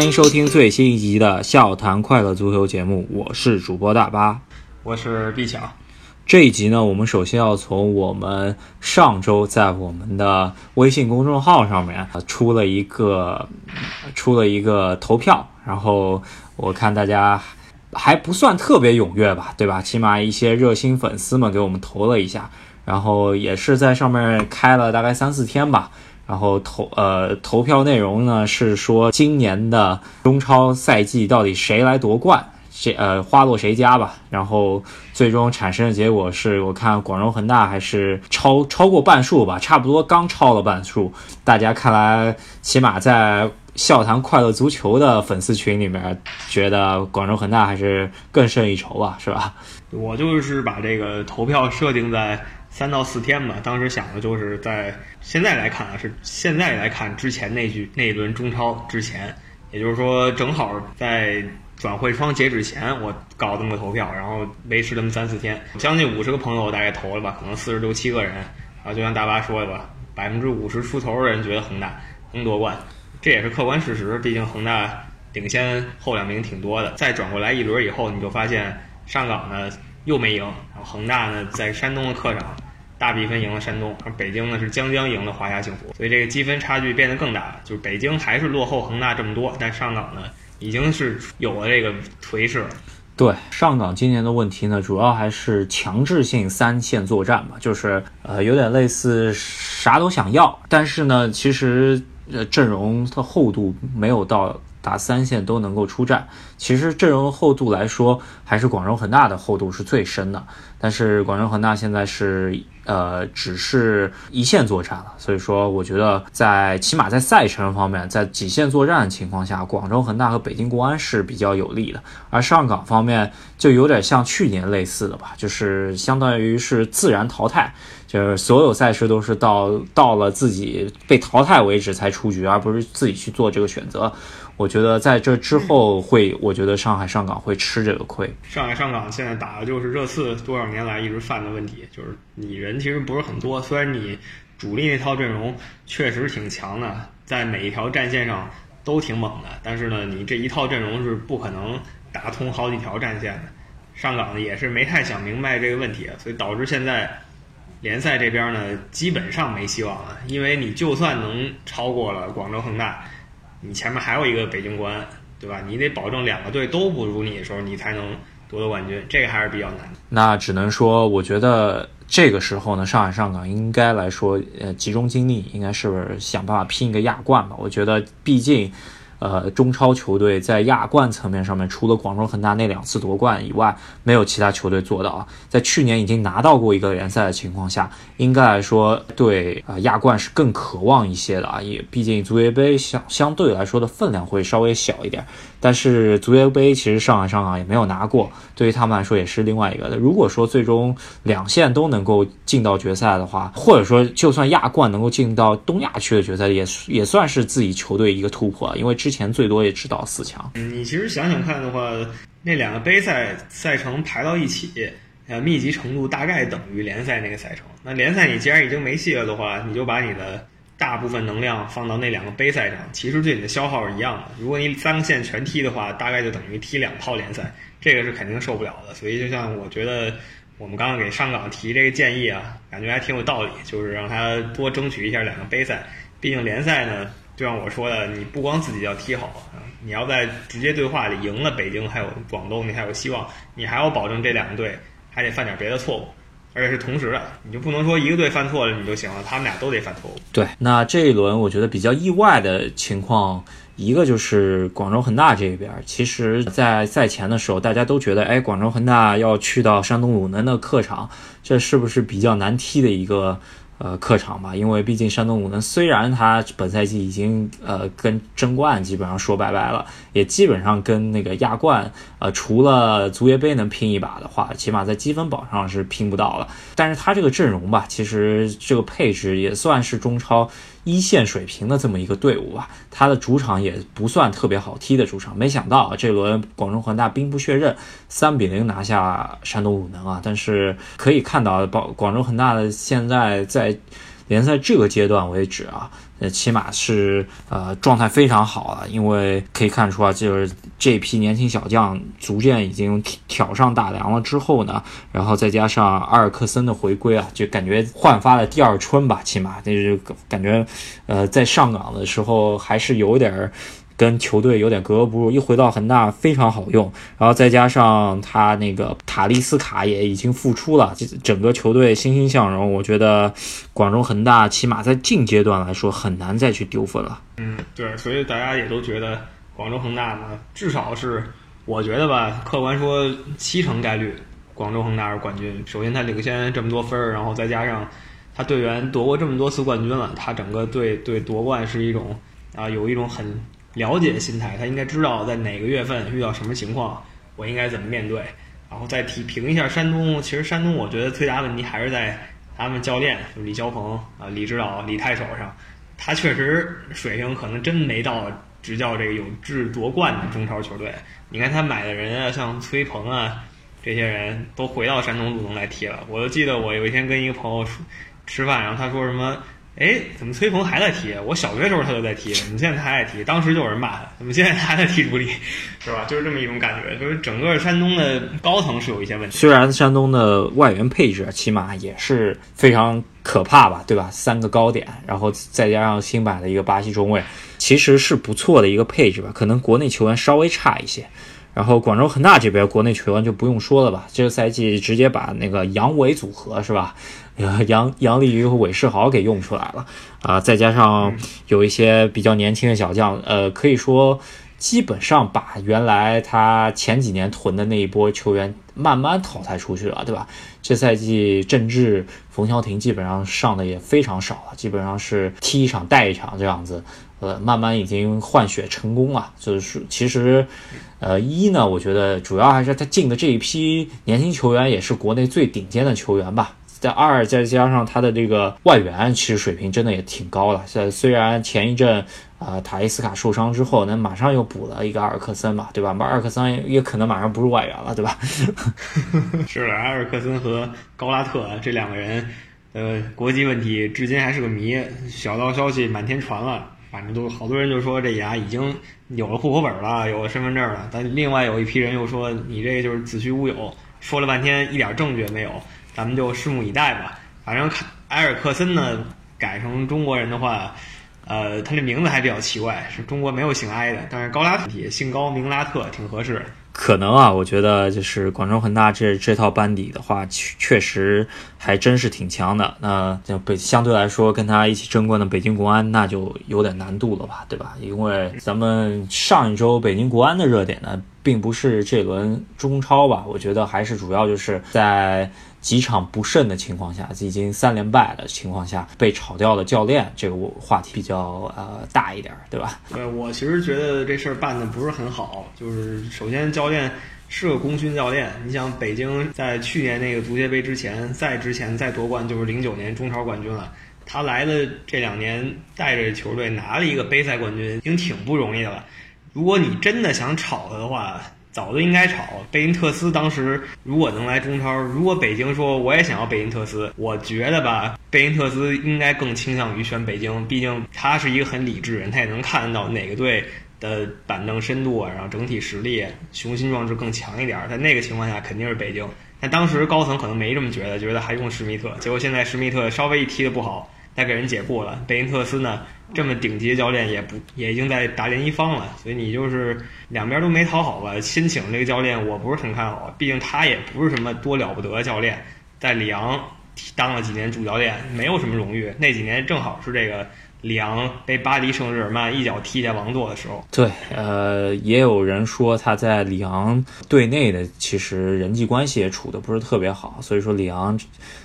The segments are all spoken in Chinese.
欢迎收听最新一集的《笑谈快乐足球》节目，我是主播大巴。我是毕强，这一集呢，我们首先要从我们上周在我们的微信公众号上面呃出了一个出了一个投票，然后我看大家还不算特别踊跃吧，对吧？起码一些热心粉丝们给我们投了一下，然后也是在上面开了大概三四天吧。然后投呃投票内容呢是说今年的中超赛季到底谁来夺冠，谁呃花落谁家吧。然后最终产生的结果是我看广州恒大还是超超过半数吧，差不多刚超了半数。大家看来起码在笑谈快乐足球的粉丝群里面，觉得广州恒大还是更胜一筹吧，是吧？我就是把这个投票设定在三到四天吧。当时想的就是在现在来看啊，是现在来看之前那局那一轮中超之前，也就是说正好在转会窗截止前，我搞这么个投票，然后维持这么三四天，将近五十个朋友大概投了吧，可能四十六七个人啊，就像大巴说的吧，百分之五十出头的人觉得恒大能夺冠，这也是客观事实，毕竟恒大领先后两名挺多的。再转过来一轮以后，你就发现上港呢又没赢，然后恒大呢在山东的客场大比分赢了山东，而北京呢是将将赢了华夏幸福，所以这个积分差距变得更大了。就是北京还是落后恒大这么多，但上港呢已经是有了这个颓势。对上港今年的问题呢，主要还是强制性三线作战嘛，就是呃有点类似啥都想要，但是呢，其实呃阵容的厚度没有到打三线都能够出战。其实阵容厚度来说，还是广州恒大的厚度是最深的，但是广州恒大现在是呃只是一线作战了，所以说我觉得在起码在赛程方面，在几线作战的情况下，广州恒大和北京国安是比较有利的，而上港方面就有点像去年类似的吧，就是相当于是自然淘汰，就是所有赛事都是到到了自己被淘汰为止才出局，而不是自己去做这个选择。我觉得在这之后会，我觉得上海上港会吃这个亏。上海上港现在打的就是热刺多少年来一直犯的问题，就是你人其实不是很多，虽然你主力那套阵容确实挺强的，在每一条战线上都挺猛的，但是呢，你这一套阵容是不可能打通好几条战线的。上港呢也是没太想明白这个问题，所以导致现在联赛这边呢基本上没希望了，因为你就算能超过了广州恒大。你前面还有一个北京国安，对吧？你得保证两个队都不如你的时候，你才能夺得冠军，这个还是比较难。那只能说，我觉得这个时候呢，上海上港应该来说，呃，集中精力，应该是想办法拼一个亚冠吧。我觉得，毕竟，呃，中超球队在亚冠层面上面，除了广州恒大那两次夺冠以外，没有其他球队做到啊。在去年已经拿到过一个联赛的情况下，应该来说对啊、亚冠是更渴望一些的啊。也毕竟足协杯相相对来说的分量会稍微小一点，但是足协杯其实上海上港也没有拿过，对于他们来说也是另外一个的。如果说最终两线都能够进到决赛的话，或者说就算亚冠能够进到东亚区的决赛，也也算是自己球队一个突破，因为之之前最多也只到四强。你其实想想看的话，那两个杯赛赛程排到一起，呃，密集程度大概等于联赛那个赛程。那联赛你既然已经没戏了的话，你就把你的大部分能量放到那两个杯赛上，其实对你的消耗是一样的。如果你三个线全踢的话，大概就等于踢两套联赛，这个是肯定受不了的。所以，就像我觉得我们刚刚给上港提这个建议啊，感觉还挺有道理，就是让他多争取一下两个杯赛。毕竟联赛呢，就像我说的，你不光自己要踢好，你要在直接对话里赢了北京还有广东，你还有希望，你还要保证这两个队还得犯点别的错误。而且是同时的，你就不能说一个队犯错了你就行了，他们俩都得犯错误。对，那这一轮我觉得比较意外的情况一个就是广州恒大这边，其实，在赛前的时候，大家都觉得，哎，广州恒大要去到山东鲁能的客场，这是不是比较难踢的一个？呃，客场吧，因为毕竟山东鲁能虽然他本赛季已经呃跟争冠基本上说拜拜了，也基本上跟那个亚冠呃除了足协杯能拼一把的话，起码在积分榜上是拼不到了。但是他这个阵容吧，其实这个配置也算是中超。一线水平的这么一个队伍啊，他的主场也不算特别好踢的主场。没想到啊这轮广州恒大兵不血刃，三比零拿下山东鲁能啊！但是可以看到，广广州恒大的现在在。联赛这个阶段为止啊，呃，起码是呃状态非常好了，因为可以看出啊，就是这批年轻小将逐渐已经挑上大梁了之后呢，然后再加上阿尔克森的回归啊，就感觉焕发了第二春吧，起码就是感觉，呃，在上岗的时候还是有点儿。跟球队有点格格不入，一回到恒大非常好用，然后再加上他那个塔利斯卡也已经复出了，整个球队欣欣向荣。我觉得广州恒大起码在近阶段来说很难再去丢分了。嗯，对，所以大家也都觉得广州恒大呢，至少是我觉得吧，客观说七成概率广州恒大是冠军。首先他领先这么多分儿，然后再加上他队员夺过这么多次冠军了，他整个队对夺冠是一种啊，有一种很。了解心态，他应该知道在哪个月份遇到什么情况，我应该怎么面对。然后再提评一下山东，其实山东我觉得最大问题还是在他们教练，李霄鹏啊，李指导李太手上，他确实水平可能真没到执教这个有志夺冠的中超球队。你看他买的人啊，像崔鹏啊，这些人都回到山东鲁能来踢了。我就记得我有一天跟一个朋友吃饭，然后他说什么。哎，怎么崔鹏还在踢？我小学时候他就在踢，怎么现在他还在踢？当时就有人骂他，怎么现在他还在踢主力，是吧？就是这么一种感觉，就是整个山东的高层是有一些问题。虽然山东的外援配置起码也是非常可怕吧，对吧？三个高点，然后再加上新版的一个巴西中卫，其实是不错的一个配置吧。可能国内球员稍微差一些。然后广州恒大这边国内球员就不用说了吧，这个赛季直接把那个杨伟组合是吧，杨杨立瑜和韦世豪给用出来了啊，再加上有一些比较年轻的小将，呃，可以说基本上把原来他前几年囤的那一波球员慢慢淘汰出去了，对吧？这赛季郑智、冯潇霆基本上上的也非常少了，基本上是踢一场带一场这样子。呃，慢慢已经换血成功了，就是其实，呃，一呢，我觉得主要还是他进的这一批年轻球员也是国内最顶尖的球员吧。在二再加上他的这个外援，其实水平真的也挺高了。虽虽然前一阵啊塔伊斯卡受伤之后，那马上又补了一个阿尔克森嘛，对吧？马尔克森也可能马上不是外援了，对吧？是，阿尔克森和高拉特这两个人，呃，国籍问题至今还是个谜，小道消息满天传了。反正都好多人就说这俩已经有了户口本了，有了身份证了。但另外有一批人又说你这就是子虚乌有，说了半天一点证据也没有。咱们就拭目以待吧。反正看埃尔克森呢改成中国人的话，呃，他这名字还比较奇怪，是中国没有姓埃的，但是高拉特姓高名拉特挺合适。可能啊，我觉得就是广州恒大这这套班底的话，确确实还真是挺强的。那就北相对来说跟他一起争冠的北京国安，那就有点难度了吧，对吧？因为咱们上一周北京国安的热点呢，并不是这轮中超吧，我觉得还是主要就是在。几场不胜的情况下，已经三连败的情况下，被炒掉的教练，这个话题比较呃大一点，对吧？对，我其实觉得这事儿办的不是很好。就是首先，教练是个功勋教练。你想，北京在去年那个足协杯之前，再之前再夺冠就是零九年中超冠军了。他来的这两年，带着球队拿了一个杯赛冠军，已经挺不容易的了。如果你真的想炒他的话，早就应该炒贝因特斯。当时如果能来中超，如果北京说我也想要贝因特斯，我觉得吧，贝因特斯应该更倾向于选北京。毕竟他是一个很理智人，他也能看到哪个队的板凳深度啊，然后整体实力、雄心壮志更强一点。在那个情况下，肯定是北京。但当时高层可能没这么觉得，觉得还用施密特。结果现在施密特稍微一踢的不好。再给人解雇了，贝因特斯呢？这么顶级的教练也不也已经在大连一方了，所以你就是两边都没讨好吧？新请这个教练，我不是很看好，毕竟他也不是什么多了不得的教练，在里昂当了几年主教练，没有什么荣誉。那几年正好是这个里昂被巴黎圣日耳曼一脚踢下王座的时候。对，呃，也有人说他在里昂队内的其实人际关系也处的不是特别好，所以说里昂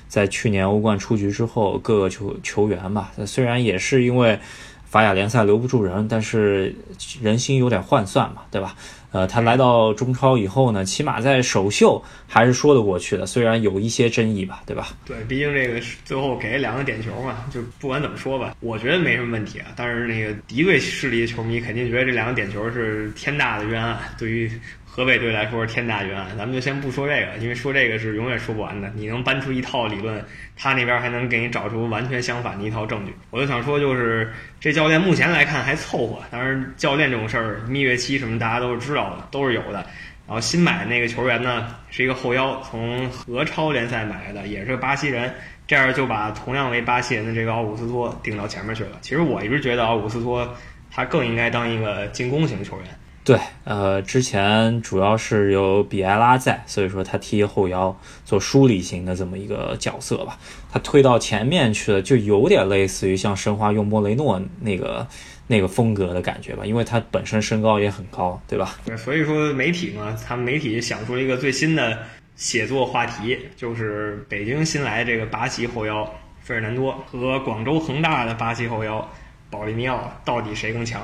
在去年欧冠出局之后，各个球球员吧，虽然也是因为法甲联赛留不住人，但是人心有点涣散嘛，对吧？呃，他来到中超以后呢，起码在首秀还是说得过去的，虽然有一些争议吧，对吧？对，毕竟这个最后给两个点球嘛，就不管怎么说吧，我觉得没什么问题啊。但是那个敌对势力的球迷肯定觉得这两个点球是天大的冤案，对于。河北队来说是天大冤案，咱们就先不说这个，因为说这个是永远说不完的。你能搬出一套理论，他那边还能给你找出完全相反的一套证据。我就想说，就是这教练目前来看还凑合，当然教练这种事儿，蜜月期什么大家都是知道的，都是有的。然后新买的那个球员呢，是一个后腰，从俄超联赛买来的，也是个巴西人，这样就把同样为巴西人的这个奥古斯托顶到前面去了。其实我一直觉得奥古斯托他更应该当一个进攻型球员。对，呃，之前主要是有比埃拉在，所以说他踢后腰做梳理型的这么一个角色吧。他推到前面去了，就有点类似于像申花用莫雷诺那个那个风格的感觉吧，因为他本身身高也很高，对吧？对，所以说媒体嘛，他们媒体想出一个最新的写作话题，就是北京新来这个巴西后腰费尔南多和广州恒大的巴西后腰保利尼奥到底谁更强？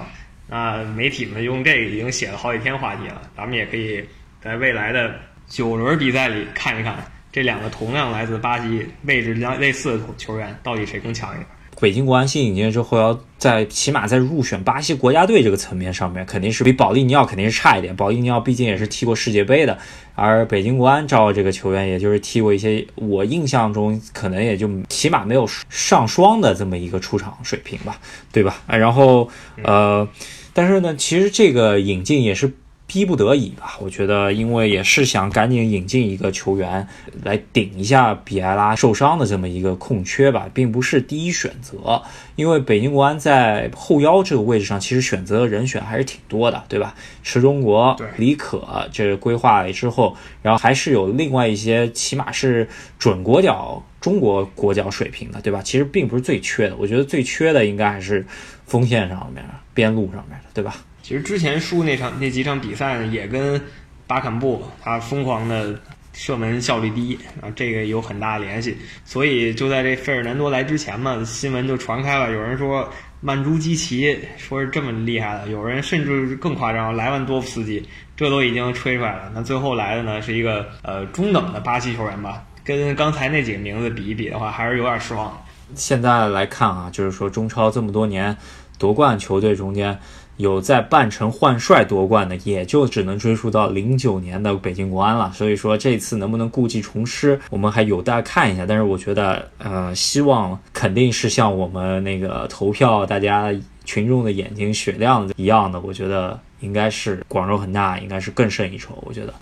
那媒体们用这个已经写了好几天话题了，咱们也可以在未来的九轮比赛里看一看这两个同样来自巴西、位置相类似的球员到底谁更强一点。北京国安新引进之后，要在起码在入选巴西国家队这个层面上面，肯定是比保利尼奥肯定是差一点。保利尼奥毕竟也是踢过世界杯的，而北京国安招这个球员，也就是踢过一些，我印象中可能也就起码没有上双的这么一个出场水平吧，对吧？然后呃。但是呢，其实这个引进也是逼不得已吧。我觉得，因为也是想赶紧引进一个球员来顶一下比埃拉受伤的这么一个空缺吧，并不是第一选择。因为北京国安在后腰这个位置上，其实选择的人选还是挺多的，对吧？池中国、李可，这规划了之后，然后还是有另外一些，起码是准国脚、中国国脚水平的，对吧？其实并不是最缺的。我觉得最缺的应该还是锋线上面。边路上面的，对吧？其实之前输那场那几场比赛呢，也跟巴坎布他疯狂的射门效率低啊，这个有很大的联系。所以就在这费尔南多来之前嘛，新闻就传开了，有人说曼朱基奇说是这么厉害的，有人甚至更夸张，莱万多夫斯基，这都已经吹出来了。那最后来的呢，是一个呃中等的巴西球员吧，跟刚才那几个名字比一比的话，还是有点失望。现在来看啊，就是说中超这么多年。夺冠球队中间有在半程换帅夺冠的，也就只能追溯到零九年的北京国安了。所以说这次能不能故技重施，我们还有待看一下。但是我觉得，呃，希望肯定是像我们那个投票大家群众的眼睛雪亮一样的。我觉得应该是广州恒大应该是更胜一筹。我觉得，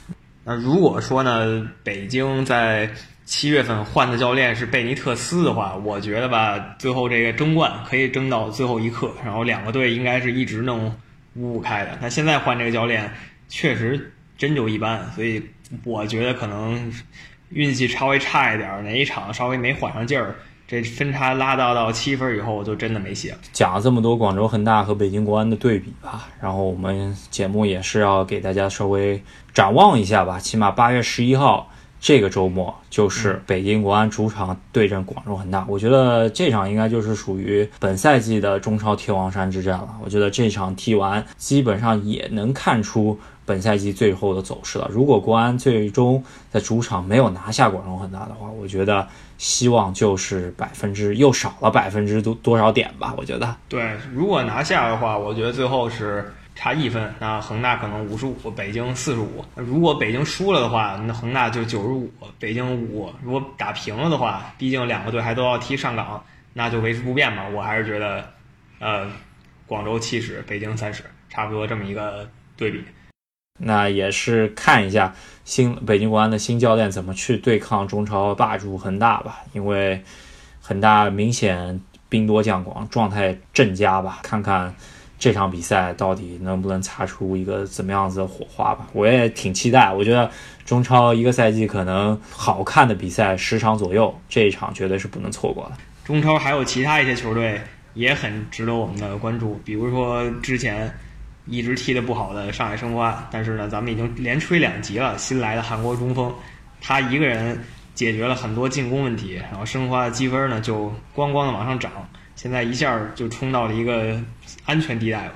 那如果说呢，北京在。七月份换的教练是贝尼特斯的话，我觉得吧，最后这个争冠可以争到最后一刻，然后两个队应该是一直能五五开的。那现在换这个教练确实真就一般，所以我觉得可能运气稍微差一点，哪一场稍微没缓上劲儿，这分差拉大到七分以后我就真的没戏了。讲了这么多广州恒大和北京国安的对比吧，然后我们节目也是要给大家稍微展望一下吧，起码八月十一号。这个周末就是北京国安主场对阵广州恒大，我觉得这场应该就是属于本赛季的中超天王山之战了。我觉得这场踢完，基本上也能看出本赛季最后的走势了。如果国安最终在主场没有拿下广州恒大的话，我觉得希望就是百分之又少了百分之多多少点吧。我觉得，对，如果拿下的话，我觉得最后是。差一分，那恒大可能五十五，北京四十五。如果北京输了的话，那恒大就九十五，北京五。如果打平了的话，毕竟两个队还都要踢上港，那就维持不变嘛。我还是觉得，呃，广州七十，北京三十，差不多这么一个对比。那也是看一下新北京国安的新教练怎么去对抗中超霸主恒大吧，因为恒大明显兵多将广，状态正佳吧，看看。这场比赛到底能不能擦出一个怎么样子的火花吧？我也挺期待。我觉得中超一个赛季可能好看的比赛十场左右，这一场绝对是不能错过的。中超还有其他一些球队也很值得我们的关注。比如说之前一直踢得不好的上海申花，但是呢，咱们已经连吹两集了。新来的韩国中锋，他一个人解决了很多进攻问题，然后申花的积分呢就咣咣的往上涨，现在一下就冲到了一个安全地带了。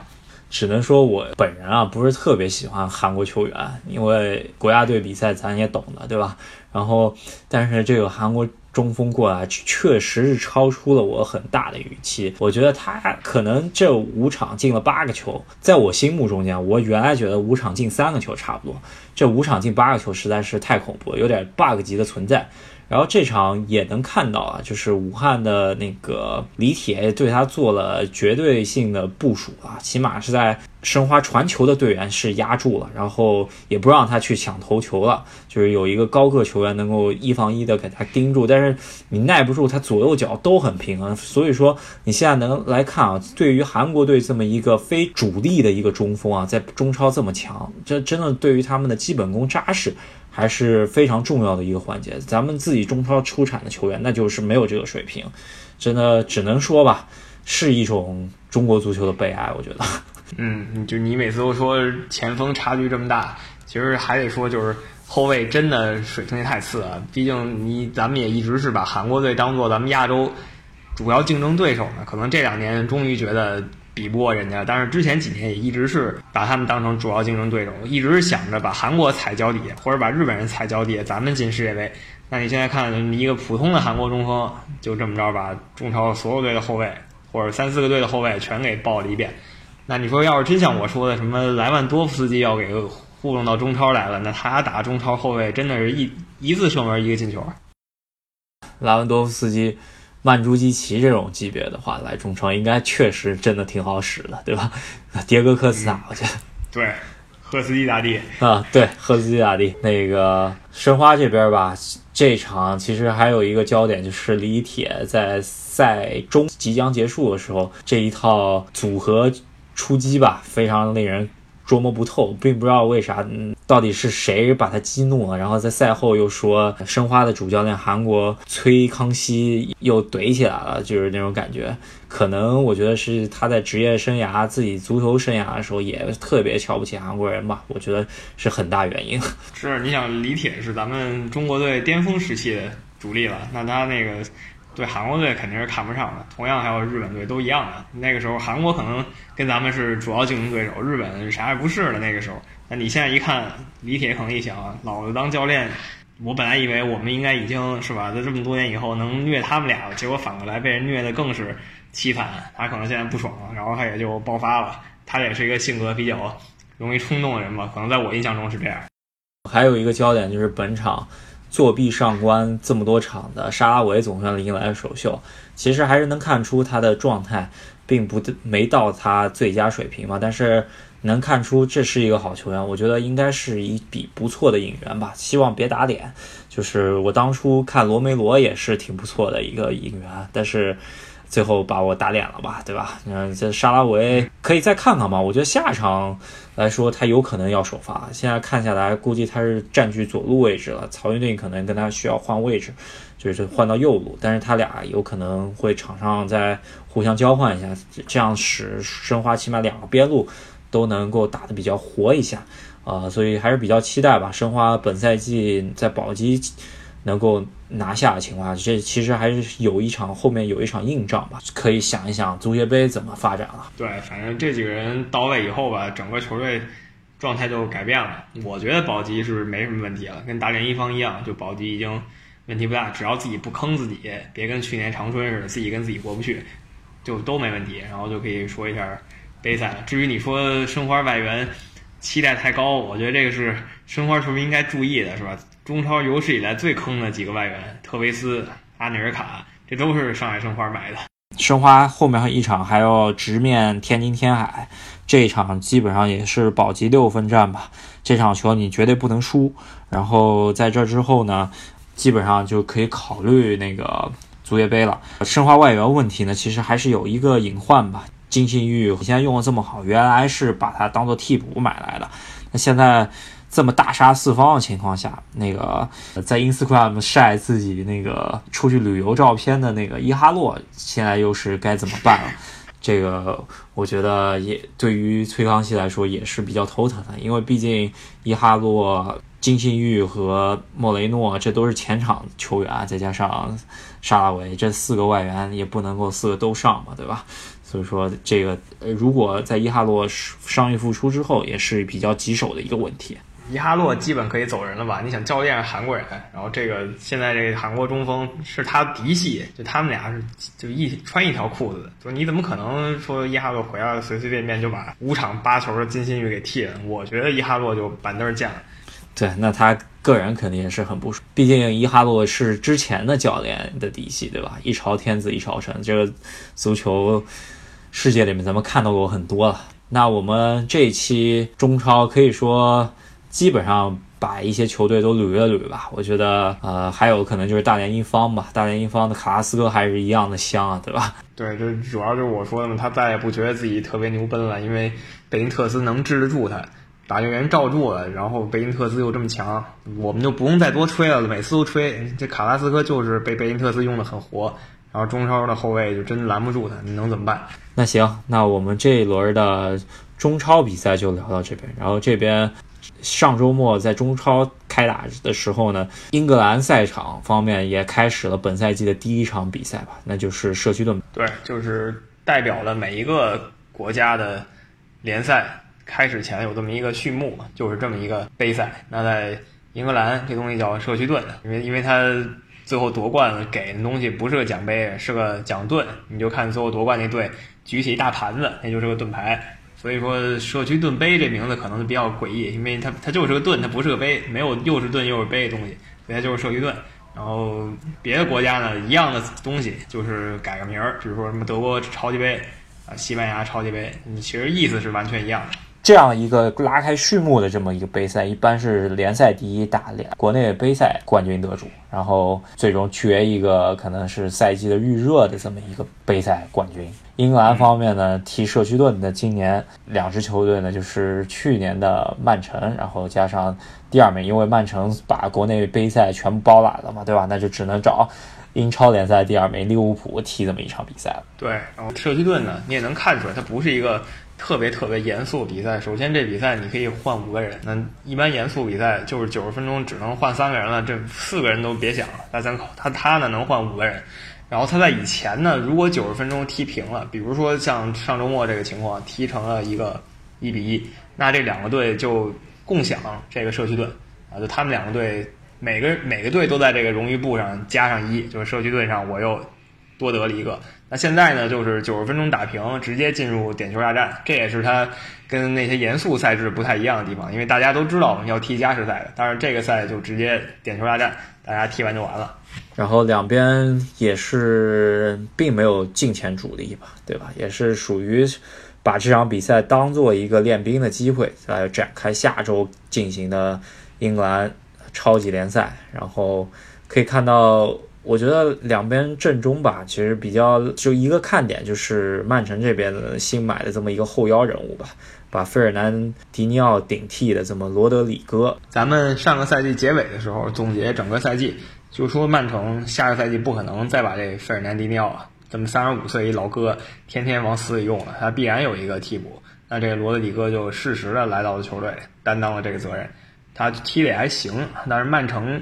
只能说我本人啊不是特别喜欢韩国球员，因为国家队比赛咱也懂的，对吧？然后，但是这个韩国中锋过来确实是超出了我很大的预期。我觉得他可能这五场进了八个球，在我心目中间，我原来觉得五场进三个球差不多，这五场进八个球实在是太恐怖，有点 bug 级的存在。然后这场也能看到啊，就是武汉的那个李铁对他做了绝对性的部署啊，起码是在申花传球的队员是压住了，然后也不让他去抢头球了，就是有一个高个球员能够一防一的给他盯住，但是你耐不住他左右脚都很平衡，所以说你现在能来看啊，对于韩国队这么一个非主力的一个中锋啊，在中超这么强，这真的对于他们的基本功扎实。还是非常重要的一个环节。咱们自己中超出产的球员，那就是没有这个水平，真的只能说吧，是一种中国足球的悲哀。我觉得，嗯，就你每次都说前锋差距这么大，其实还得说就是后卫真的水平也太次了。毕竟你咱们也一直是把韩国队当做咱们亚洲主要竞争对手呢，可能这两年终于觉得。比不过人家，但是之前几年也一直是把他们当成主要竞争对手，一直想着把韩国踩脚底下，或者把日本人踩脚底下，咱们进世界杯。那你现在看一个普通的韩国中锋，就这么着把中超所有队的后卫或者三四个队的后卫全给爆了一遍。那你说要是真像我说的什么莱万多夫斯基要给糊弄到中超来了，那他打中超后卫真的是一一次射门一个进球。莱万多夫斯基。曼朱基奇这种级别的话来中超，应该确实真的挺好使的，对吧？迭戈科斯塔，我觉得对，赫斯基大帝啊，对，赫斯基大帝。那个申花这边吧，这场其实还有一个焦点，就是李铁在赛中即将结束的时候，这一套组合出击吧，非常令人。捉摸不透，并不知道为啥，到底是谁把他激怒了。然后在赛后又说，申花的主教练韩国崔康熙又怼起来了，就是那种感觉。可能我觉得是他在职业生涯、自己足球生涯的时候也特别瞧不起韩国人吧，我觉得是很大原因。是，你想李铁是咱们中国队巅峰时期的主力了，那他那个。对韩国队肯定是看不上的，同样还有日本队都一样的。那个时候韩国可能跟咱们是主要竞争对手，日本啥也不是了那个时候。那你现在一看，李铁可能一想，老子当教练，我本来以为我们应该已经是吧，在这么多年以后能虐他们俩了，结果反过来被人虐的更是凄惨。他可能现在不爽了，然后他也就爆发了。他也是一个性格比较容易冲动的人吧，可能在我印象中是这样。还有一个焦点就是本场。作弊上官这么多场的沙拉维总算迎来了首秀，其实还是能看出他的状态并不没到他最佳水平嘛，但是能看出这是一个好球员，我觉得应该是一笔不错的引援吧，希望别打脸。就是我当初看罗梅罗也是挺不错的一个引援，但是。最后把我打脸了吧，对吧？嗯，这沙拉维可以再看看嘛？我觉得下场来说，他有可能要首发。现在看下来，估计他是占据左路位置了。曹云定可能跟他需要换位置，就是换到右路。但是他俩有可能会场上再互相交换一下，这样使申花起码两个边路都能够打得比较活一下啊。所以还是比较期待吧。申花本赛季在保级。能够拿下的情况下，这其实还是有一场后面有一场硬仗吧，可以想一想足协杯怎么发展了。对，反正这几个人到位以后吧，整个球队状态就改变了。我觉得保级是没什么问题了，跟打脸一方一样，就保级已经问题不大，只要自己不坑自己，别跟去年长春似的，自己跟自己过不去，就都没问题。然后就可以说一下杯赛了。至于你说申花外援期待太高，我觉得这个是申花球迷应该注意的，是吧？中超有史以来最坑的几个外援，特维斯、阿内尔卡，这都是上海申花买的。申花后面一场还要直面天津天海，这一场基本上也是保级六分战吧。这场球你绝对不能输。然后在这之后呢，基本上就可以考虑那个足协杯了。申花外援问题呢，其实还是有一个隐患吧。金信玉现在用的这么好，原来是把它当做替补买来的，那现在。这么大杀四方的情况下，那个在 Instagram 晒自己那个出去旅游照片的那个伊哈洛，现在又是该怎么办了？这个我觉得也对于崔康熙来说也是比较头疼的，因为毕竟伊哈洛、金信玉和莫雷诺这都是前场球员，再加上沙拉维这四个外援也不能够四个都上嘛，对吧？所以说这个呃，如果在伊哈洛伤愈复出之后，也是比较棘手的一个问题。伊哈洛基本可以走人了吧？你想教练是韩国人，然后这个现在这个韩国中锋是他嫡系，就他们俩是就一穿一条裤子的，就你怎么可能说伊哈洛回来随随便便就把五场八球的金信玉给替了？我觉得伊哈洛就板凳见了。对，那他个人肯定也是很不爽，毕竟伊哈洛是之前的教练的嫡系，对吧？一朝天子一朝臣，这个足球世界里面咱们看到过很多了。那我们这一期中超可以说。基本上把一些球队都捋了捋吧，我觉得呃还有可能就是大连一方吧，大连一方的卡拉斯科还是一样的香啊，对吧？对，这主要就是我说的嘛，他再也不觉得自己特别牛奔了，因为贝因特斯能治得住他，把球员罩住了，然后贝因特斯又这么强，我们就不用再多吹了，每次都吹这卡拉斯科就是被贝因特斯用的很活，然后中超的后卫就真拦不住他，你能怎么办？那行，那我们这一轮的中超比赛就聊到这边，然后这边。上周末在中超开打的时候呢，英格兰赛场方面也开始了本赛季的第一场比赛吧，那就是社区盾。对，就是代表了每一个国家的联赛开始前有这么一个序幕，就是这么一个杯赛。那在英格兰，这东西叫社区盾，因为因为它最后夺冠给的东西不是个奖杯，是个奖盾。你就看最后夺冠那队举起一大盘子，那就是个盾牌。所以说，社区盾杯这名字可能比较诡异，因为它它就是个盾，它不是个杯，没有又是盾又是杯的东西，所以它就是社区盾。然后别的国家呢，一样的东西就是改个名儿，比如说什么德国超级杯啊，西班牙超级杯，其实意思是完全一样的。这样一个拉开序幕的这么一个杯赛，一般是联赛第一打联国内杯赛冠军得主，然后最终决一个可能是赛季的预热的这么一个杯赛冠军。英格兰方面呢，踢社区盾的今年两支球队呢，就是去年的曼城，然后加上第二名，因为曼城把国内杯赛全部包揽了嘛，对吧？那就只能找英超联赛第二名利物浦踢这么一场比赛了。对，然后社区盾呢，你也能看出来，它不是一个。特别特别严肃比赛，首先这比赛你可以换五个人，那一般严肃比赛就是九十分钟只能换三个人了，这四个人都别想了。大三口他他呢能换五个人，然后他在以前呢，如果九十分钟踢平了，比如说像上周末这个情况踢成了一个一比一，那这两个队就共享这个社区盾啊，就他们两个队每个每个队都在这个荣誉簿上加上一，就是社区盾上我又多得了一个。那现在呢，就是九十分钟打平，直接进入点球大战，这也是它跟那些严肃赛制不太一样的地方。因为大家都知道要踢加时赛的，但是这个赛就直接点球大战，大家踢完就完了。然后两边也是并没有进前主力吧，对吧？也是属于把这场比赛当做一个练兵的机会来展开下周进行的英格兰超级联赛。然后可以看到。我觉得两边正中吧，其实比较就一个看点，就是曼城这边的新买的这么一个后腰人物吧，把费尔南迪尼奥顶替的这么罗德里戈。咱们上个赛季结尾的时候总结整个赛季，就说曼城下个赛季不可能再把这费尔南迪尼奥啊这么三十五岁一老哥天天往死里用了，他必然有一个替补。那这个罗德里戈就适时的来到了球队，担当了这个责任。他踢的也还行，但是曼城。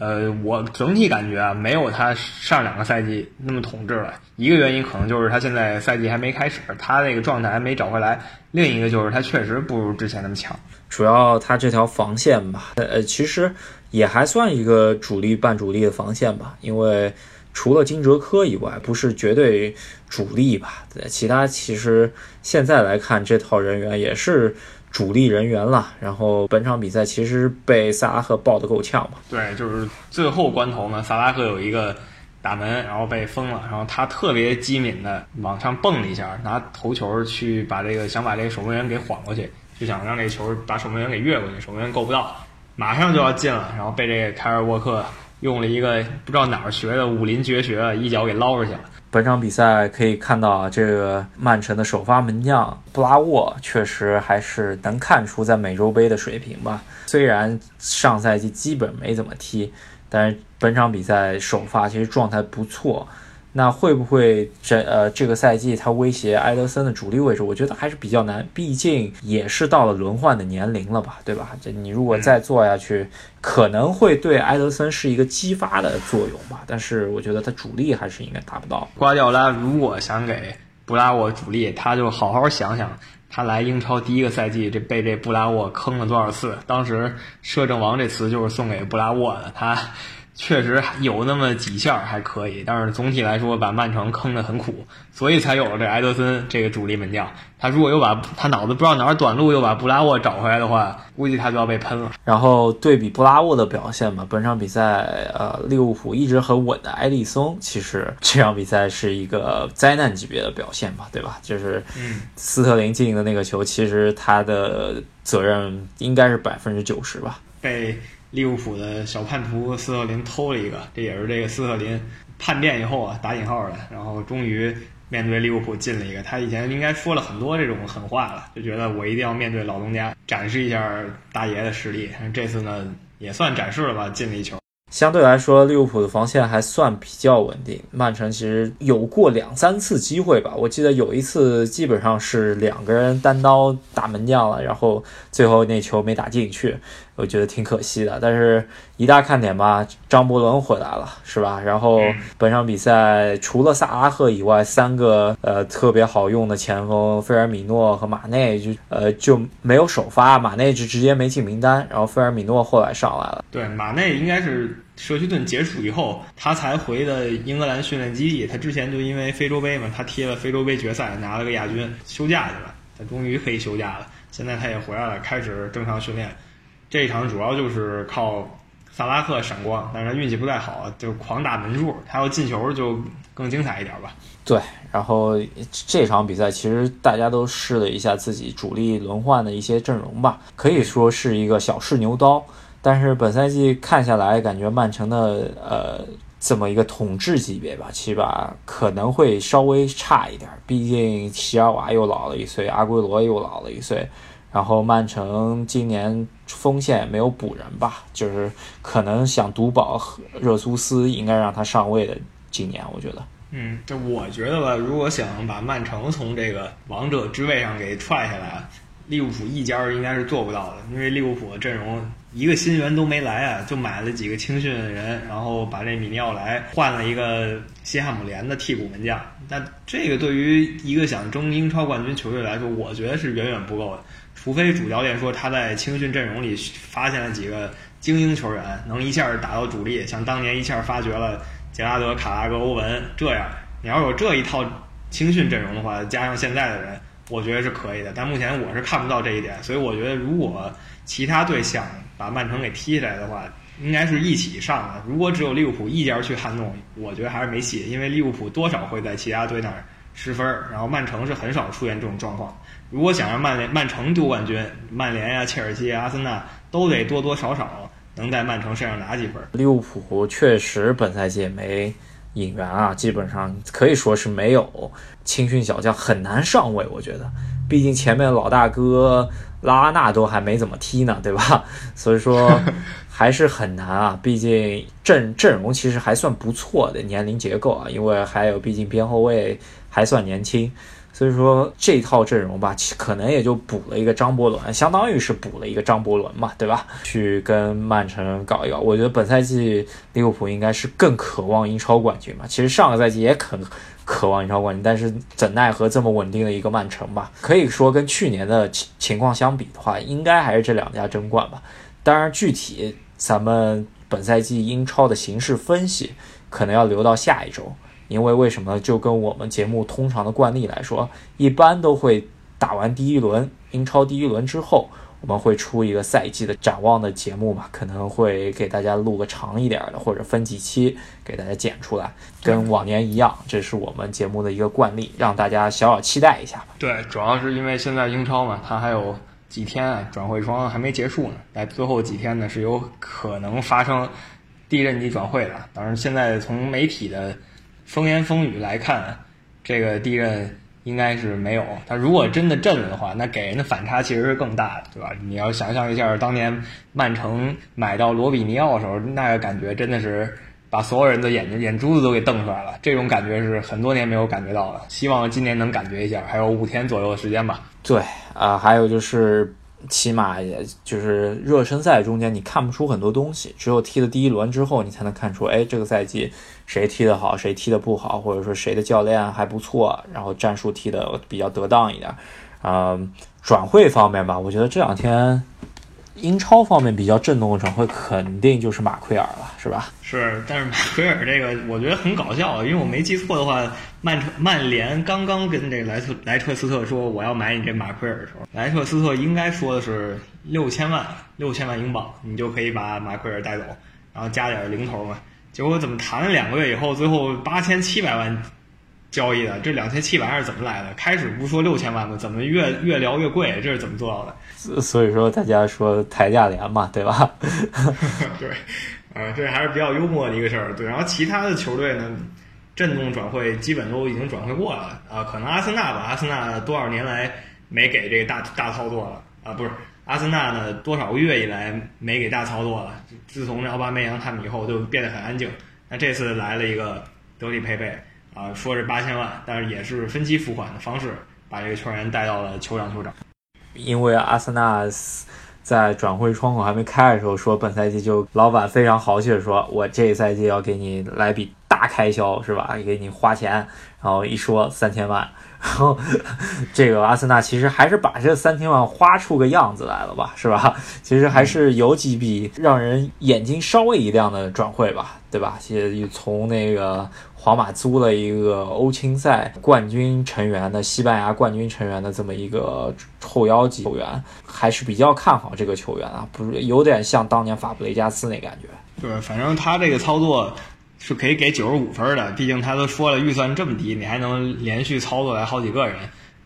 呃，我整体感觉啊，没有他上两个赛季那么统治了。一个原因可能就是他现在赛季还没开始，他那个状态还没找回来；另一个就是他确实不如之前那么强。主要他这条防线吧，呃，其实也还算一个主力半主力的防线吧，因为除了金哲科以外，不是绝对主力吧？其他其实现在来看，这套人员也是。主力人员了，然后本场比赛其实被萨拉赫爆得够呛嘛。对，就是最后关头呢，萨拉赫有一个打门，然后被封了，然后他特别机敏的往上蹦了一下，拿头球去把这个想把这个守门员给晃过去，就想让这球把守门员给越过去，守门员够不到，马上就要进了，然后被这个凯尔沃克用了一个不知道哪儿学的武林绝学，一脚给捞出去了。本场比赛可以看到啊，这个曼城的首发门将布拉沃确实还是能看出在美洲杯的水平吧。虽然上赛季基本没怎么踢，但是本场比赛首发其实状态不错。那会不会这呃这个赛季他威胁埃德森的主力位置？我觉得还是比较难，毕竟也是到了轮换的年龄了吧，对吧？这你如果再做下去，可能会对埃德森是一个激发的作用吧。但是我觉得他主力还是应该达不到。瓜迪奥拉如果想给布拉沃主力，他就好好想想，他来英超第一个赛季这被这布拉沃坑了多少次？当时“摄政王”这词就是送给布拉沃的，他。确实有那么几下还可以，但是总体来说把曼城坑得很苦，所以才有了这埃德森这个主力门将。他如果又把他脑子不知道哪儿短路，又把布拉沃找回来的话，估计他就要被喷了。然后对比布拉沃的表现嘛，本场比赛呃利物浦一直很稳的埃利松，其实这场比赛是一个灾难级别的表现吧，对吧？就是斯特林进的那个球，其实他的责任应该是百分之九十吧，被。利物浦的小叛徒斯特林偷了一个，这也是这个斯特林叛变以后啊，打引号的，然后终于面对利物浦进了一个。他以前应该说了很多这种狠话了，就觉得我一定要面对老东家，展示一下大爷的实力。这次呢，也算展示了吧，进了一球。相对来说，利物浦的防线还算比较稳定。曼城其实有过两三次机会吧，我记得有一次基本上是两个人单刀打门将了，然后最后那球没打进去。我觉得挺可惜的，但是一大看点吧，张伯伦回来了，是吧？然后本场比赛除了萨拉赫以外，三个呃特别好用的前锋菲尔米诺和马内就呃就没有首发，马内就直接没进名单，然后菲尔米诺后来上来了。对，马内应该是社区盾结束以后，他才回的英格兰训练基地。他之前就因为非洲杯嘛，他踢了非洲杯决赛，拿了个亚军，休假去了。他终于可以休假了，现在他也回来了，开始正常训练。这一场主要就是靠萨拉赫闪光，但是他运气不太好，就狂打门柱。他要进球就更精彩一点吧。对，然后这场比赛其实大家都试了一下自己主力轮换的一些阵容吧，可以说是一个小试牛刀。但是本赛季看下来，感觉曼城的呃这么一个统治级别吧，其实吧可能会稍微差一点。毕竟席尔瓦又老了一岁，阿圭罗又老了一岁。然后曼城今年锋线也没有补人吧，就是可能想独保热苏斯，应该让他上位的。今年我觉得，嗯，这我觉得吧，如果想把曼城从这个王者之位上给踹下来，利物浦一家应该是做不到的，因为利物浦的阵容一个新援都没来啊，就买了几个青训的人，然后把这米尼奥莱换了一个西汉姆联的替补门将，那这个对于一个想争英超冠军球队来说，我觉得是远远不够的。除非主教练说他在青训阵容里发现了几个精英球员，能一下打到主力，像当年一下发掘了杰拉德、卡拉格、欧文这样。你要有这一套青训阵容的话，加上现在的人，我觉得是可以的。但目前我是看不到这一点，所以我觉得如果其他队想把曼城给踢起来的话，应该是一起上的。如果只有利物浦一家去撼动，我觉得还是没戏，因为利物浦多少会在其他队那儿失分，然后曼城是很少出现这种状况。如果想让曼联、曼城丢冠军，曼联呀、切尔西、阿森纳都得多多少少能在曼城身上拿几分。利物浦确实本赛季没引援啊，基本上可以说是没有青训小将，很难上位。我觉得，毕竟前面老大哥拉拉纳都还没怎么踢呢，对吧？所以说还是很难啊。毕竟阵阵容其实还算不错的年龄结构啊，因为还有毕竟边后卫还算年轻。所以说这套阵容吧，可能也就补了一个张伯伦，相当于是补了一个张伯伦嘛，对吧？去跟曼城搞一搞。我觉得本赛季利物浦应该是更渴望英超冠军嘛。其实上个赛季也渴渴望英超冠军，但是怎奈何这么稳定的一个曼城吧？可以说跟去年的情情况相比的话，应该还是这两家争冠吧。当然，具体咱们本赛季英超的形势分析，可能要留到下一周。因为为什么就跟我们节目通常的惯例来说，一般都会打完第一轮英超第一轮之后，我们会出一个赛季的展望的节目嘛？可能会给大家录个长一点的，或者分几期给大家剪出来，跟往年一样，这是我们节目的一个惯例，让大家小小期待一下吧。对，主要是因为现在英超嘛，它还有几天啊转会窗还没结束呢，在最后几天呢是有可能发生第一任级转会的。当然，现在从媒体的。风言风语来看，这个地震应该是没有。他如果真的震了的话，那给人的反差其实是更大的，对吧？你要想象一下，当年曼城买到罗比尼奥的时候，那个感觉真的是把所有人的眼睛眼珠子都给瞪出来了。这种感觉是很多年没有感觉到了，希望今年能感觉一下。还有五天左右的时间吧。对啊、还有就是，起码也就是热身赛中间你看不出很多东西，只有踢的第一轮之后，你才能看出，哎，这个赛季谁踢得好，谁踢得不好，或者说谁的教练还不错，然后战术踢得比较得当一点。啊、转会方面吧，我觉得这两天英超方面比较震动的转会，肯定就是马奎尔了，是吧？是，但是马奎尔这个我觉得很搞笑，因为我没记错的话，曼城曼联刚刚跟这个莱特莱彻斯特说我要买你这马奎尔的时候，莱彻斯特应该说的是六千万六千万英镑，你就可以把马奎尔带走，然后加点零头嘛。结果怎么谈了两个月以后，最后八千七百万交易的？这两千七百万是怎么来的？开始不说六千万吗？怎么越越聊越贵？这是怎么做到的？所以说大家说抬价联嘛，对吧？对，啊，这还是比较幽默的一个事儿。对，然后其他的球队呢，震动转会基本都已经转会过了啊，可能阿森纳吧，阿森纳多少年来没给这个大大操作了啊，不是阿森纳呢，多少个月以来没给大操作了，自从奥巴梅扬他们以后就变得很安静。那这次来了一个德里佩佩啊，说是八千万，但是也是分期付款的方式把这个球员带到了酋长酋长。因为阿森纳在转会窗口还没开的时候说，本赛季就老板非常豪气的说，我这一赛季要给你来笔大开销，是吧？给你花钱，然后一说三千万，然后这个阿森纳其实还是把这三千万花出个样子来了吧，是吧？其实还是有几笔让人眼睛稍微一亮的转会吧，对吧？也从那个皇马租了一个欧青赛冠军成员的西班牙冠军成员的这么一个后腰级球员，还是比较看好这个球员啊，不是有点像当年法布雷加斯那感觉。对，反正他这个操作是可以给九十五分的，毕竟他都说了预算这么低，你还能连续操作来好几个人，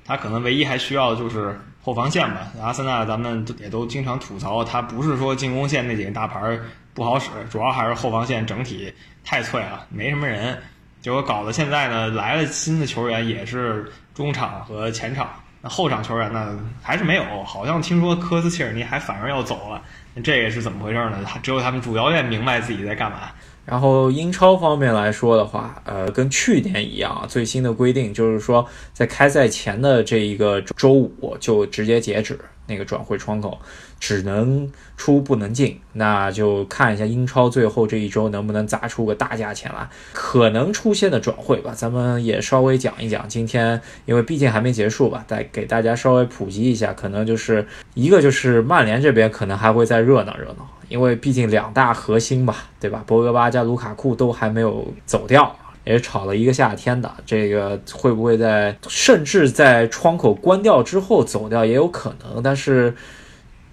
他可能唯一还需要就是后防线吧。阿森纳咱们也都经常吐槽，他不是说进攻线那几个大牌不好使，主要还是后防线整体太脆了，没什么人。结果搞得现在呢，来了新的球员也是中场和前场，那后场球员呢还是没有，好像听说科斯切尔尼还反而要走了，这个是怎么回事呢？他只有他们主教练明白自己在干嘛。然后英超方面来说的话，呃，跟去年一样，最新的规定就是说，在开赛前的这一个周五就直接截止。那个转会窗口，只能出不能进。那就看一下英超最后这一周能不能砸出个大价钱来，可能出现的转会吧，咱们也稍微讲一讲。今天因为毕竟还没结束吧，再给大家稍微普及一下，可能就是一个就是曼联这边可能还会再热闹热闹。因为毕竟两大核心吧，对吧？博格巴加卢卡库都还没有走掉，也吵了一个夏天的。这个会不会在甚至在窗口关掉之后走掉也有可能，但是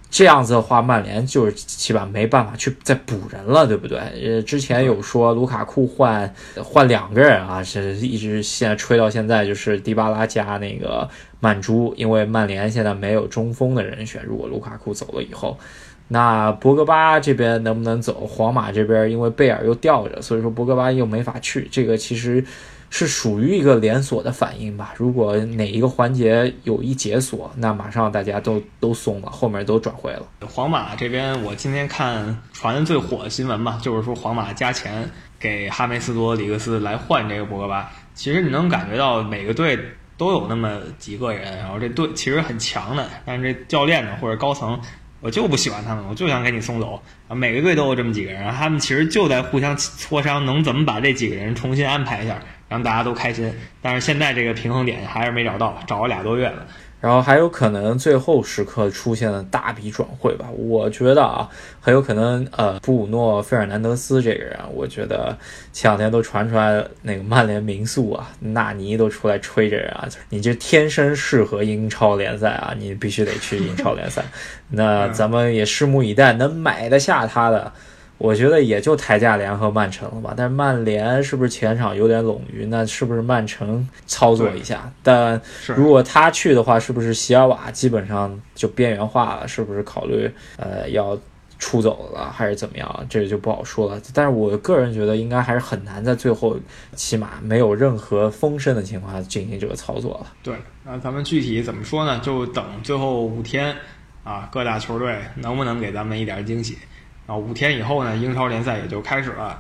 这样子的话，曼联就是起码没办法去再补人了，对不对？呃，之前有说卢卡库换换两个人啊，是一直现在吹到现在就是迪巴拉加那个曼珠，因为曼联现在没有中锋的人选，如果卢卡库走了以后。那博格巴这边能不能走？皇马这边因为贝尔又吊着，所以说博格巴又没法去。这个其实是属于一个连锁的反应吧。如果哪一个环节有一解锁，那马上大家都都松了，后面都转会了。皇马这边，我今天看传最火的新闻吧，就是说皇马加钱给哈梅斯多里克斯来换这个博格巴。其实你能感觉到每个队都有那么几个人，然后这队其实很强的，但是这教练呢或者高层。我就不喜欢他们，我就想给你送走。啊，每个队都有这么几个人，他们其实就在互相磋商，能怎么把这几个人重新安排一下，让大家都开心。但是现在这个平衡点还是没找到，找了俩多月了。然后还有可能最后时刻出现了大笔转会吧，我觉得啊，很有可能呃，布鲁诺·费尔南德斯这个人，我觉得前两天都传出来那个曼联名宿啊，纳尼都出来吹这人啊，你这天生适合英超联赛啊，你必须得去英超联赛。那咱们也拭目以待，能买得下他的。我觉得也就台价联和曼城了吧，但是曼联是不是前场有点冗余？那是不是曼城操作一下？但如果他去的话，是不是席尔瓦基本上就边缘化了？是不是考虑呃要出走了还是怎么样，这个就不好说了。但是我个人觉得应该还是很难在最后，起码没有任何风声的情况下进行这个操作了。对，那咱们具体怎么说呢？就等最后五天啊，各大球队能不能给咱们一点惊喜？然后五天以后呢，英超联赛也就开始了。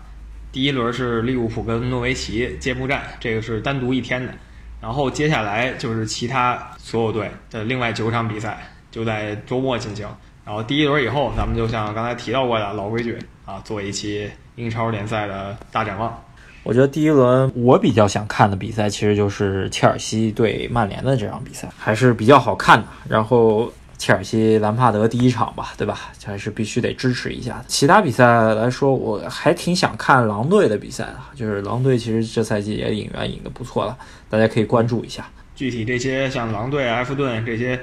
第一轮是利物浦跟诺维奇揭幕战，这个是单独一天的。然后接下来就是其他所有队的另外九场比赛，就在周末进行。然后第一轮以后，咱们就像刚才提到过的老规矩啊，做一期英超联赛的大展望。我觉得第一轮我比较想看的比赛，其实就是切尔西对曼联的这场比赛，还是比较好看的。然后。切尔西兰帕德第一场吧，对吧？还是必须得支持一下。其他比赛来说，我还挺想看狼队的比赛的。就是狼队其实这赛季也引援引的不错了，大家可以关注一下。具体这些像狼队、埃弗顿这些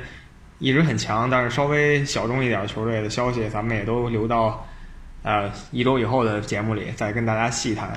一直很强，但是稍微小众一点球队的消息，咱们也都留到呃一周以后的节目里再跟大家细谈。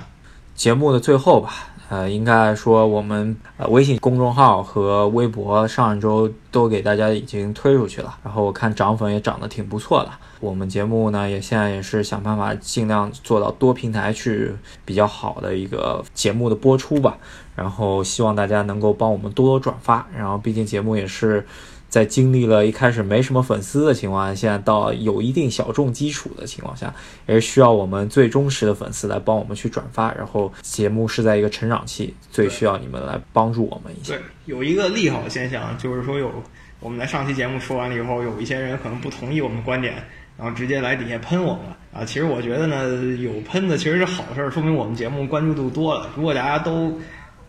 节目的最后吧。呃，应该说我们呃微信公众号和微博上一周都给大家已经推出去了，然后我看涨粉也涨得挺不错的。我们节目呢也现在也是想办法尽量做到多平台去比较好的一个节目的播出吧，然后希望大家能够帮我们多多转发，然后毕竟节目也是。在经历了一开始没什么粉丝的情况下，现在到有一定小众基础的情况下，也是需要我们最忠实的粉丝来帮我们去转发。然后节目是在一个成长期，最需要你们来帮助我们一下。对，有一个利好现象，就是说有我们在上期节目说完了以后，有一些人可能不同意我们观点，然后直接来底下喷我们啊。其实我觉得呢，有喷的其实是好事，说明我们节目关注度多了。如果大家都，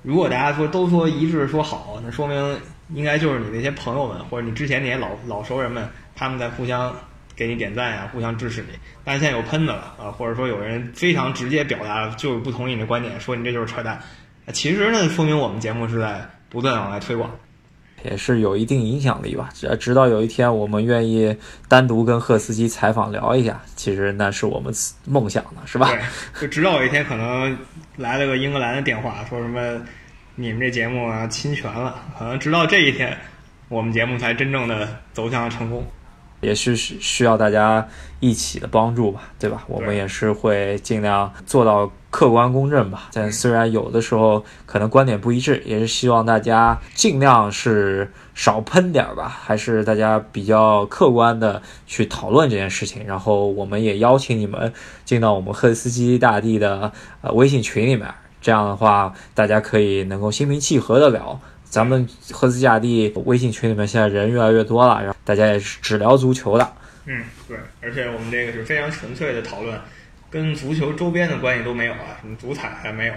如果大家说都说一致说好，那说明。应该就是你那些朋友们，或者你之前那些老老熟人们，他们在互相给你点赞呀，互相支持你。但是现在有喷的了啊，或者说有人非常直接表达就是不同意你的观点，说你这就是扯淡。其实呢，说明我们节目是在不断往外推广，也是有一定影响力吧。直直到有一天我们愿意单独跟赫斯基采访聊一下，其实那是我们梦想的，是吧？对，就直到有一天可能来了个英格兰的电话，说什么。你们这节目啊侵权了，可能直到这一天，我们节目才真正的走向了成功，也是需需要大家一起的帮助吧，对吧？我们也是会尽量做到客观公正吧。但虽然有的时候可能观点不一致，也是希望大家尽量是少喷点吧，还是大家比较客观的去讨论这件事情。然后我们也邀请你们进到我们赫斯基大帝的呃微信群里面。这样的话，大家可以能够心平气和的聊。咱们赫斯加蒂微信群里面现在人越来越多了，然后大家也是只聊足球的。嗯，对，而且我们这个是非常纯粹的讨论，跟足球周边的关系都没有啊，什么足彩还没有，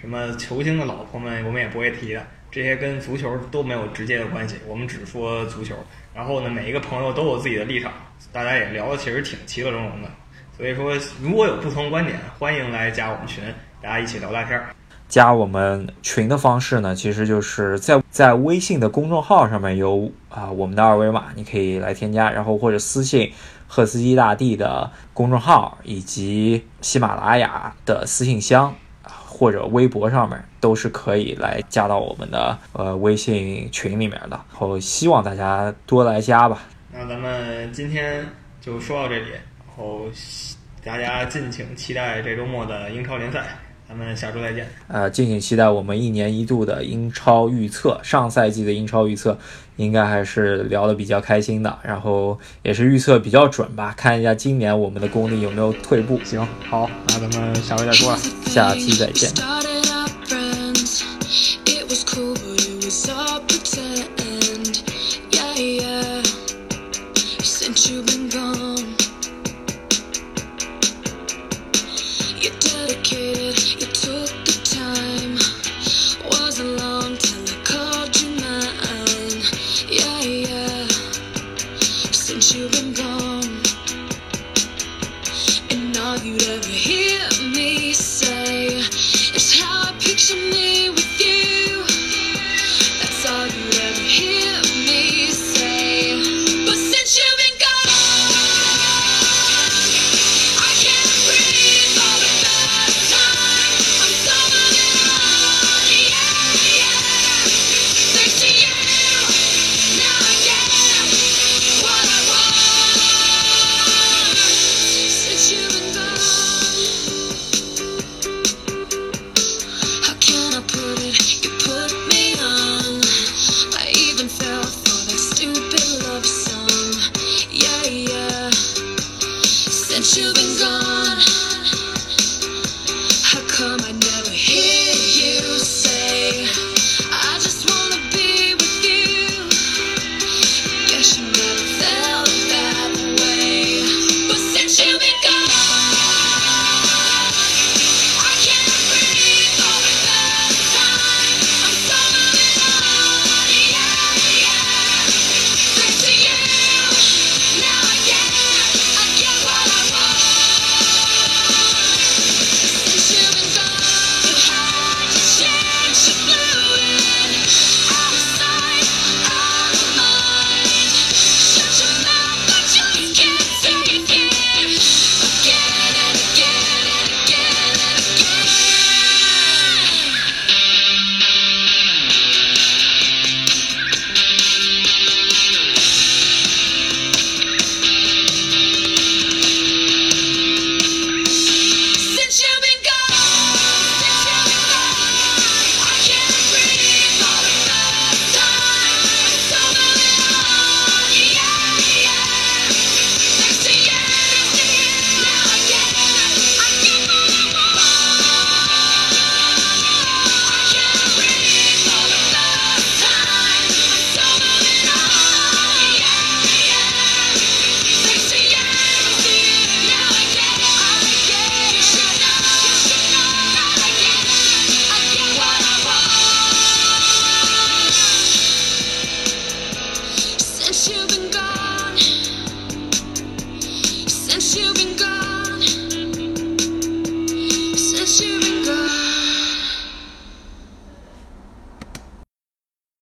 什么球星的老婆们我们也不会提的，这些跟足球都没有直接的关系，我们只说足球。然后呢，每一个朋友都有自己的立场，大家也聊的其实挺其乐融融的。所以说，如果有不同观点，欢迎来加我们群。大家一起聊大天儿，加我们群的方式呢，其实就是在在微信的公众号上面有啊我们的二维码，你可以来添加，然后或者私信赫斯基大帝的公众号，以及喜马拉雅的私信箱，或者微博上面都是可以来加到我们的呃微信群里面的。然后希望大家多来加吧。那咱们今天就说到这里，然后大家敬请期待这周末的英超联赛。咱们下周再见。呃，敬请期待我们一年一度的英超预测。上赛季的英超预测应该还是聊得比较开心的，然后也是预测比较准吧。看一下今年我们的功力有没有退步。行，好，那咱们下回再说了，下期再见。every